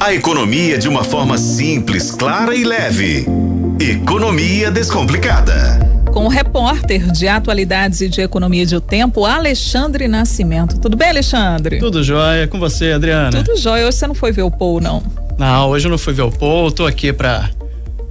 A economia de uma forma simples, clara e leve. Economia Descomplicada. Com o repórter de atualidades e de economia de o tempo, Alexandre Nascimento. Tudo bem, Alexandre? Tudo jóia. Com você, Adriana? Tudo jóia. Hoje você não foi ver o Paul, não? Não, hoje eu não fui ver o Paul. Tô aqui pra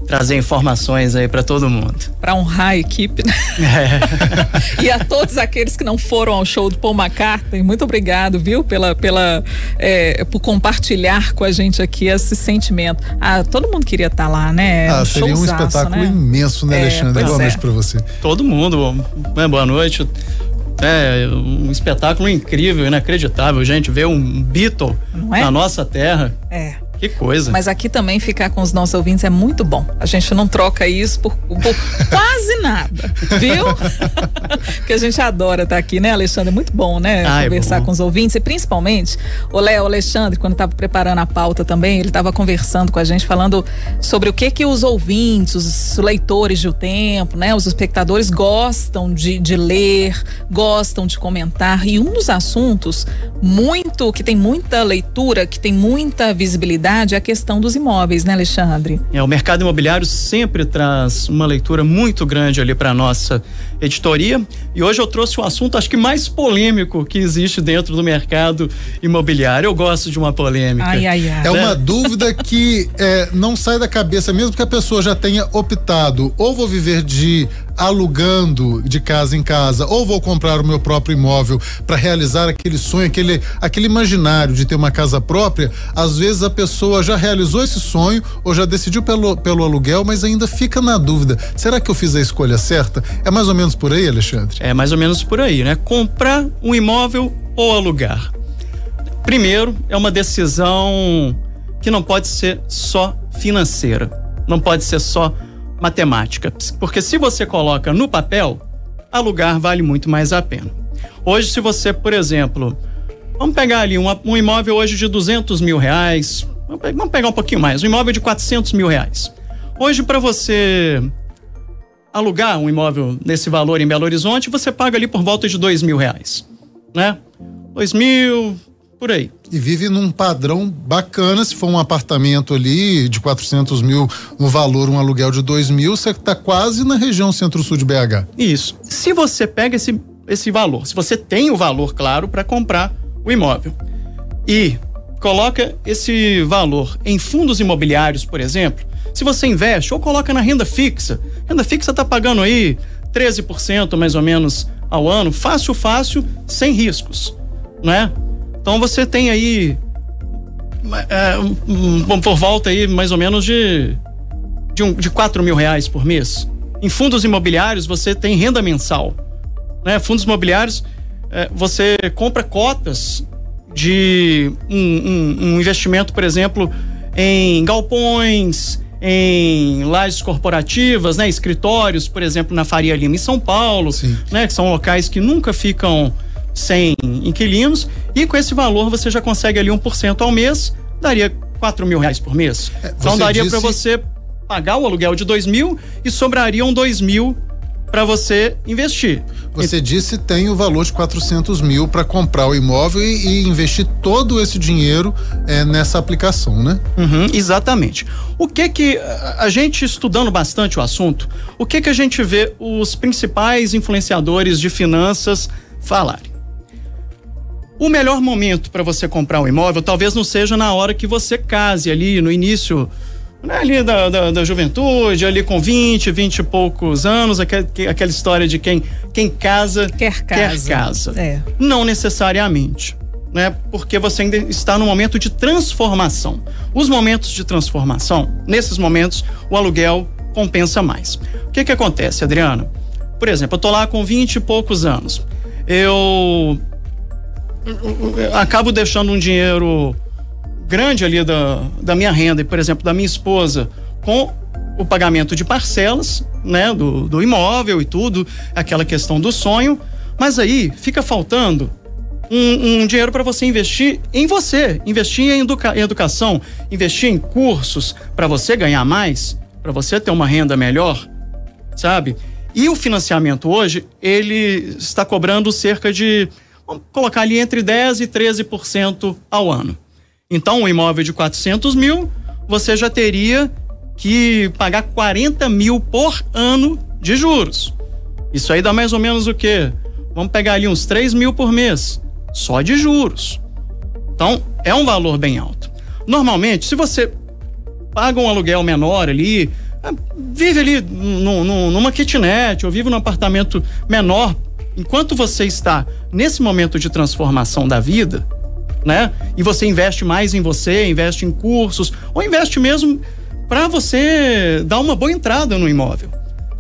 trazer informações aí para todo mundo. Para honrar a equipe, né? É. e a todos aqueles que não foram ao show do Paul McCartney, muito obrigado, viu, pela, pela é, por compartilhar com a gente aqui esse sentimento. Ah, todo mundo queria estar tá lá, né? Ah, um seria um espetáculo né? imenso, né, é, Alexandre? Boa noite para você. Todo mundo, né, boa noite. É um espetáculo incrível, inacreditável, gente. Ver um Beatle é? na nossa terra. É. Que coisa. Mas aqui também ficar com os nossos ouvintes é muito bom. A gente não troca isso por, por quase nada, viu? que a gente adora estar aqui, né, Alexandre? É muito bom, né? Ah, conversar é bom. com os ouvintes e principalmente o Léo Alexandre, quando estava preparando a pauta também, ele estava conversando com a gente, falando sobre o que que os ouvintes, os leitores do tempo, né? Os espectadores gostam de, de ler, gostam de comentar. E um dos assuntos muito, que tem muita leitura, que tem muita visibilidade, é a questão dos imóveis, né, Alexandre? É, o mercado imobiliário sempre traz uma leitura muito grande ali para nossa editoria. E hoje eu trouxe um assunto, acho que mais polêmico que existe dentro do mercado imobiliário. Eu gosto de uma polêmica. Ai, ai, ai. É uma dúvida que é, não sai da cabeça, mesmo que a pessoa já tenha optado ou vou viver de alugando de casa em casa, ou vou comprar o meu próprio imóvel para realizar aquele sonho, aquele, aquele imaginário de ter uma casa própria, às vezes a pessoa já realizou esse sonho ou já decidiu pelo, pelo aluguel, mas ainda fica na dúvida: será que eu fiz a escolha certa? É mais ou menos por aí, Alexandre? É mais ou menos por aí, né? Comprar um imóvel ou alugar. Primeiro, é uma decisão que não pode ser só financeira, não pode ser só matemática. Porque se você coloca no papel, alugar vale muito mais a pena. Hoje, se você, por exemplo, vamos pegar ali um, um imóvel hoje de 200 mil reais, vamos pegar um pouquinho mais, um imóvel de 400 mil reais. Hoje, para você alugar um imóvel nesse valor em Belo Horizonte, você paga ali por volta de dois mil reais, né? Dois mil, por aí. E vive num padrão bacana, se for um apartamento ali de 400 mil no valor, um aluguel de 2 mil, você está quase na região centro-sul de BH. Isso. Se você pega esse, esse valor, se você tem o valor, claro, para comprar o imóvel e coloca esse valor em fundos imobiliários, por exemplo, se você investe ou coloca na renda fixa, renda fixa está pagando aí 13% mais ou menos ao ano, fácil, fácil, sem riscos, né? Então você tem aí é, um, um, por volta aí mais ou menos de de, um, de 4 mil reais por mês. Em fundos imobiliários você tem renda mensal, né? Fundos imobiliários é, você compra cotas de um, um, investimento, por exemplo, em galpões, em lajes corporativas, né? Escritórios, por exemplo, na Faria Lima em São Paulo, Sim. né? Que são locais que nunca ficam sem inquilinos e com esse valor você já consegue ali 1% ao mês, daria 4 mil reais por mês. É, então daria disse... para você pagar o aluguel de 2 mil e sobrariam 2 mil para você investir. Você e... disse tem o valor de 400 mil para comprar o imóvel e, e, investir todo esse dinheiro é, nessa aplicação, né? Uhum, exatamente. O que que a gente estudando bastante o assunto, o que que a gente vê os principais influenciadores de finanças falarem? O melhor momento para você comprar um imóvel talvez não seja na hora que você case ali no início né, ali da, da, da, juventude, ali com 20, 20 e poucos anos, aquela, aquela história de quem, quem casa quer casa. Quer casa. É. Não necessariamente. Né, porque você ainda está no momento de transformação. Os momentos de transformação, nesses momentos, o aluguel compensa mais. O que que acontece, Adriana? Por exemplo, eu tô lá com 20 e poucos anos. Eu acabo deixando um dinheiro grande ali da, da minha renda por exemplo, da minha esposa com o pagamento de parcelas, né, do, do imóvel e tudo, aquela questão do sonho, mas aí fica faltando um, um dinheiro para você investir em você, investir em, educa em educação, investir em cursos para você ganhar mais, para você ter uma renda melhor, sabe? E o financiamento hoje, ele está cobrando cerca de vamos colocar ali entre 10% e 13% ao ano. Então, um imóvel de 400 mil, você já teria que pagar 40 mil por ano de juros. Isso aí dá mais ou menos o quê? Vamos pegar ali uns 3 mil por mês, só de juros. Então, é um valor bem alto. Normalmente, se você paga um aluguel menor ali, é, vive ali numa kitnet ou vive num apartamento menor, enquanto você está nesse momento de transformação da vida, né? E você investe mais em você, investe em cursos, ou investe mesmo para você dar uma boa entrada no imóvel.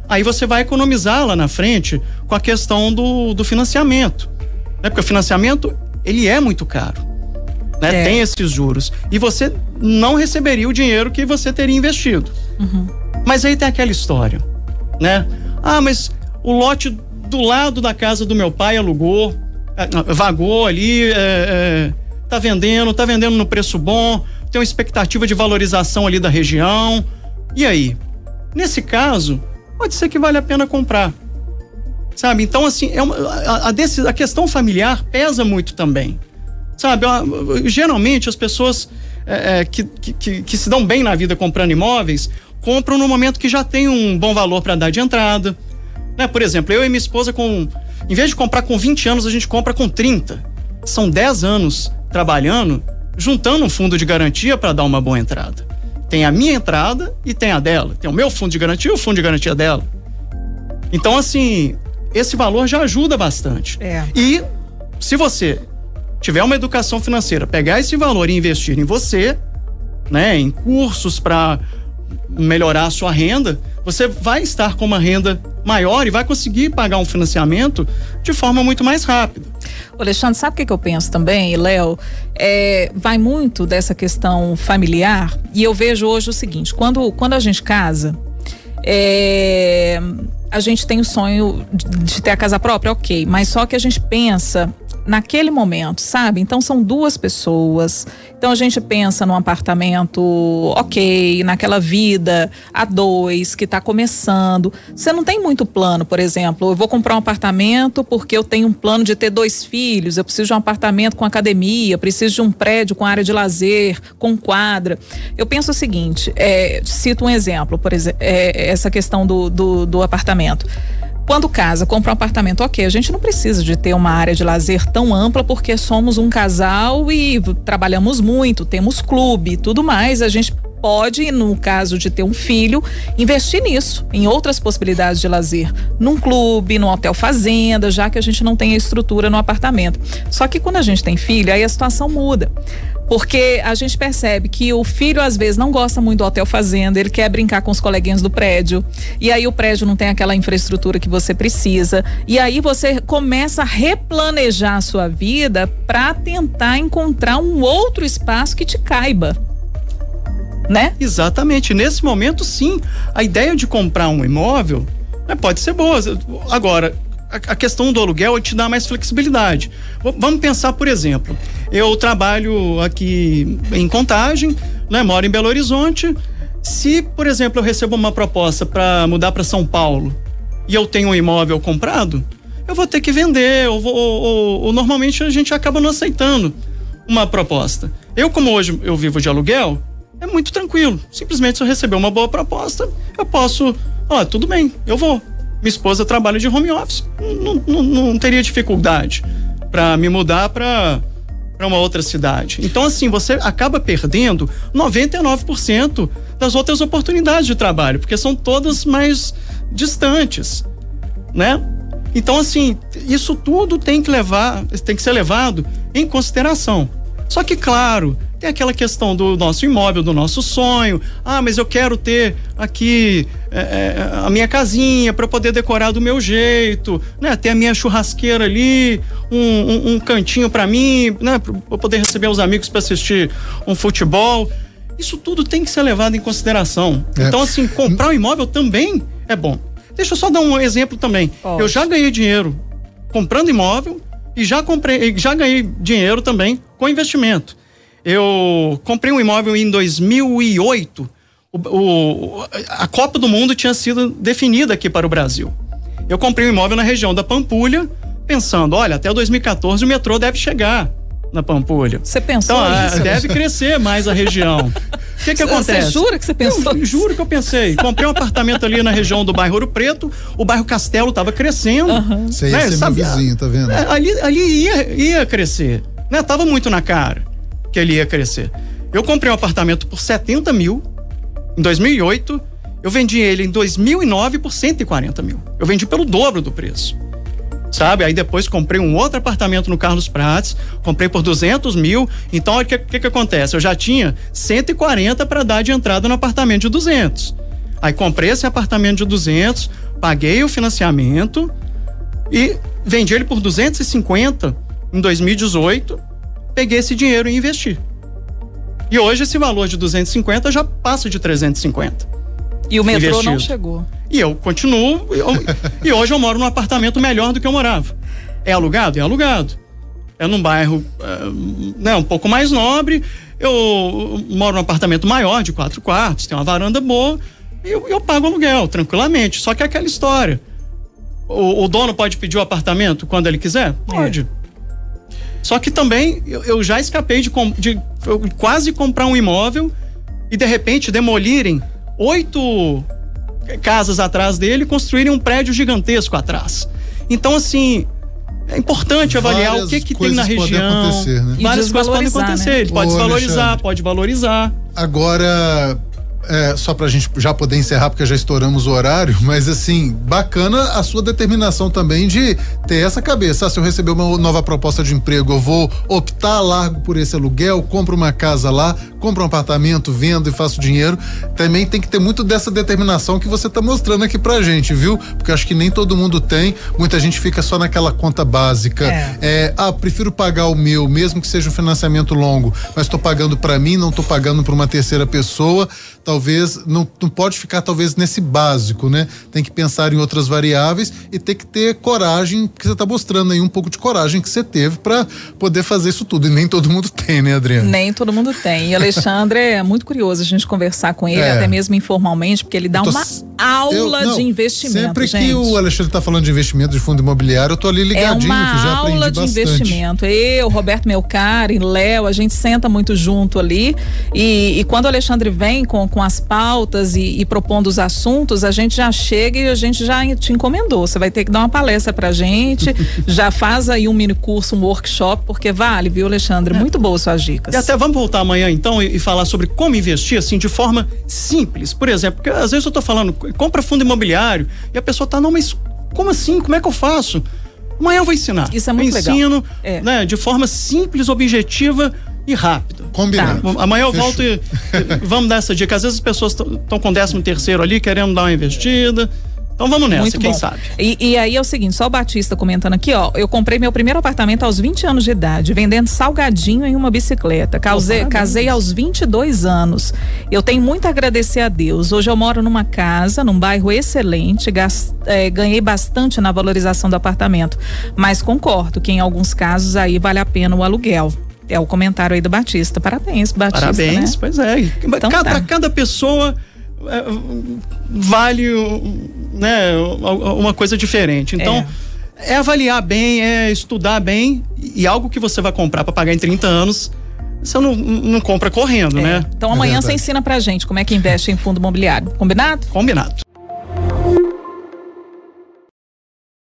Aí você vai economizar lá na frente com a questão do, do financiamento. Né? Porque o financiamento, ele é muito caro. Né? É. Tem esses juros. E você não receberia o dinheiro que você teria investido. Uhum. Mas aí tem aquela história, né? Ah, mas o lote do lado da casa do meu pai alugou, é, vagou ali, é, é, tá vendendo, tá vendendo no preço bom, tem uma expectativa de valorização ali da região. E aí? Nesse caso, pode ser que vale a pena comprar. Sabe? Então, assim, é uma, a, a, a questão familiar pesa muito também. Sabe? Geralmente as pessoas é, é, que, que, que se dão bem na vida comprando imóveis compram no momento que já tem um bom valor para dar de entrada. Né? Por exemplo, eu e minha esposa, com, em vez de comprar com 20 anos, a gente compra com 30. São 10 anos trabalhando, juntando um fundo de garantia para dar uma boa entrada. Tem a minha entrada e tem a dela. Tem o meu fundo de garantia e o fundo de garantia dela. Então, assim, esse valor já ajuda bastante. É. E se você tiver uma educação financeira, pegar esse valor e investir em você, né, em cursos para melhorar a sua renda, você vai estar com uma renda maior e vai conseguir pagar um financiamento de forma muito mais rápida. Alexandre, sabe o que, que eu penso também, Léo? É, vai muito dessa questão familiar e eu vejo hoje o seguinte: quando, quando a gente casa, é, a gente tem o sonho de, de ter a casa própria, ok, mas só que a gente pensa naquele momento, sabe? Então são duas pessoas. Então a gente pensa num apartamento, ok, naquela vida a dois que está começando. Você não tem muito plano, por exemplo. Eu vou comprar um apartamento porque eu tenho um plano de ter dois filhos. Eu preciso de um apartamento com academia, preciso de um prédio com área de lazer, com quadra. Eu penso o seguinte: é, cito um exemplo, por exemplo, é, essa questão do, do, do apartamento. Quando casa, compra um apartamento, ok, a gente não precisa de ter uma área de lazer tão ampla porque somos um casal e trabalhamos muito, temos clube e tudo mais. A gente pode, no caso de ter um filho, investir nisso, em outras possibilidades de lazer, num clube, num hotel fazenda, já que a gente não tem a estrutura no apartamento. Só que quando a gente tem filho, aí a situação muda. Porque a gente percebe que o filho às vezes não gosta muito do hotel fazenda, ele quer brincar com os coleguinhas do prédio. E aí o prédio não tem aquela infraestrutura que você precisa. E aí você começa a replanejar a sua vida para tentar encontrar um outro espaço que te caiba. Né? Exatamente. Nesse momento, sim. A ideia de comprar um imóvel né, pode ser boa. Agora, a questão do aluguel te dá mais flexibilidade. Vamos pensar, por exemplo, eu trabalho aqui em Contagem, né, moro em Belo Horizonte. Se, por exemplo, eu recebo uma proposta para mudar para São Paulo e eu tenho um imóvel comprado, eu vou ter que vender, ou, ou, ou, ou normalmente a gente acaba não aceitando uma proposta. Eu, como hoje eu vivo de aluguel, muito tranquilo. Simplesmente se eu receber uma boa proposta, eu posso, ó, tudo bem, eu vou minha esposa trabalha de home office. Não, não, não teria dificuldade para me mudar para para uma outra cidade. Então, assim, você acaba perdendo 99% das outras oportunidades de trabalho, porque são todas mais distantes, né? Então, assim, isso tudo tem que levar, tem que ser levado em consideração. Só que, claro, tem aquela questão do nosso imóvel, do nosso sonho. Ah, mas eu quero ter aqui é, é a minha casinha para poder decorar do meu jeito, né? Ter a minha churrasqueira ali, um, um, um cantinho para mim, né? Para poder receber os amigos para assistir um futebol. Isso tudo tem que ser levado em consideração. É. Então, assim, comprar um imóvel também é bom. Deixa eu só dar um exemplo também. Eu já ganhei dinheiro comprando imóvel e já comprei, já ganhei dinheiro também com investimento. Eu comprei um imóvel em 2008. O, o, a Copa do Mundo tinha sido definida aqui para o Brasil. Eu comprei um imóvel na região da Pampulha, pensando: olha, até 2014 o metrô deve chegar. na Pampulha. Você pensou então, isso? Deve crescer mais a região. O que que acontece? Você jura que você pensou? Eu, juro que eu pensei. Comprei um apartamento ali na região do bairro Ouro Preto, o bairro Castelo estava crescendo. Você uhum. ia né? ser meu vizinho, tá vendo? É, ali, ali ia, ia crescer. Né? Tava muito na cara que ele ia crescer. Eu comprei um apartamento por 70 mil em 2008. Eu vendi ele em 2009 por 140 mil. Eu vendi pelo dobro do preço sabe? Aí depois comprei um outro apartamento no Carlos Prates, comprei por 200 mil. Então, o que, que, que acontece? Eu já tinha 140 para dar de entrada no apartamento de 200. Aí comprei esse apartamento de 200, paguei o financiamento e vendi ele por 250 em 2018. Peguei esse dinheiro e investi. E hoje esse valor de 250 já passa de 350. E o metrô investido. não chegou. E eu continuo. Eu, e hoje eu moro num apartamento melhor do que eu morava. É alugado? É alugado. É num bairro é, né, um pouco mais nobre. Eu moro num apartamento maior, de quatro quartos, tem uma varanda boa. E eu, eu pago aluguel, tranquilamente. Só que é aquela história. O, o dono pode pedir o apartamento quando ele quiser? Pode. É. Só que também eu, eu já escapei de, de quase comprar um imóvel e de repente demolirem oito casas atrás dele construírem um prédio gigantesco atrás. Então, assim, é importante avaliar Várias o que, que tem na região. Né? Várias coisas podem acontecer. Né? Ele pode Ô, desvalorizar, Alexandre. pode valorizar. Agora, é, só pra gente já poder encerrar, porque já estouramos o horário, mas assim, bacana a sua determinação também de ter essa cabeça. Ah, se eu receber uma nova proposta de emprego, eu vou optar largo por esse aluguel, compro uma casa lá, compro um apartamento, vendo e faço dinheiro. Também tem que ter muito dessa determinação que você tá mostrando aqui pra gente, viu? Porque acho que nem todo mundo tem. Muita gente fica só naquela conta básica. É. é ah, prefiro pagar o meu, mesmo que seja um financiamento longo, mas tô pagando para mim, não tô pagando para uma terceira pessoa. Talvez não, não pode ficar talvez nesse básico, né? Tem que pensar em outras variáveis e ter que ter coragem, que você está mostrando aí um pouco de coragem que você teve para poder fazer isso tudo. E nem todo mundo tem, né, Adriana? Nem todo mundo tem. E Alexandre é muito curioso a gente conversar com ele, é. até mesmo informalmente, porque ele dá tô, uma aula eu, não, de investimento. Sempre gente. que o Alexandre está falando de investimento de fundo imobiliário, eu tô ali ligadinho, é uma já aula de bastante. investimento. Eu, Roberto Melcari, Léo, a gente senta muito junto ali. E, e quando o Alexandre vem com, com as pautas e, e, propondo os assuntos, a gente já chega e a gente já te encomendou. Você vai ter que dar uma palestra pra gente, já faz aí um mini curso, um workshop, porque vale, viu, Alexandre? É. Muito boas suas dicas. E até vamos voltar amanhã então e, e, falar sobre como investir assim de forma simples. Por exemplo, porque às vezes eu tô falando, compra fundo imobiliário e a pessoa tá, não, mas como assim? Como é que eu faço? Amanhã eu vou ensinar. Isso é muito eu ensino, legal. É. Né, de forma simples, objetiva e rápido. Combinado. Tá. Amanhã eu Fechou. volto e vamos dar essa dica. Às vezes as pessoas estão com 13 terceiro ali, querendo dar uma investida. Então vamos nessa, Muito quem bom. sabe. E, e, aí é o seguinte, só o Batista comentando aqui, ó. Eu comprei meu primeiro apartamento aos 20 anos de idade, vendendo salgadinho em uma bicicleta. Casei, casei aos 22 anos. Eu tenho muito a agradecer a Deus. Hoje eu moro numa casa, num bairro excelente, gast, é, ganhei bastante na valorização do apartamento. Mas concordo que em alguns casos aí vale a pena o aluguel. É o comentário aí do Batista. Parabéns, Batista. Parabéns, né? pois é. Então, cada, tá. cada pessoa vale né, uma coisa diferente. Então, é. é. avaliar bem, é estudar bem e algo que você vai comprar para pagar em 30 anos. Você não, não compra correndo, é. né? Então amanhã é você ensina pra gente como é que investe em fundo imobiliário. Combinado? Combinado.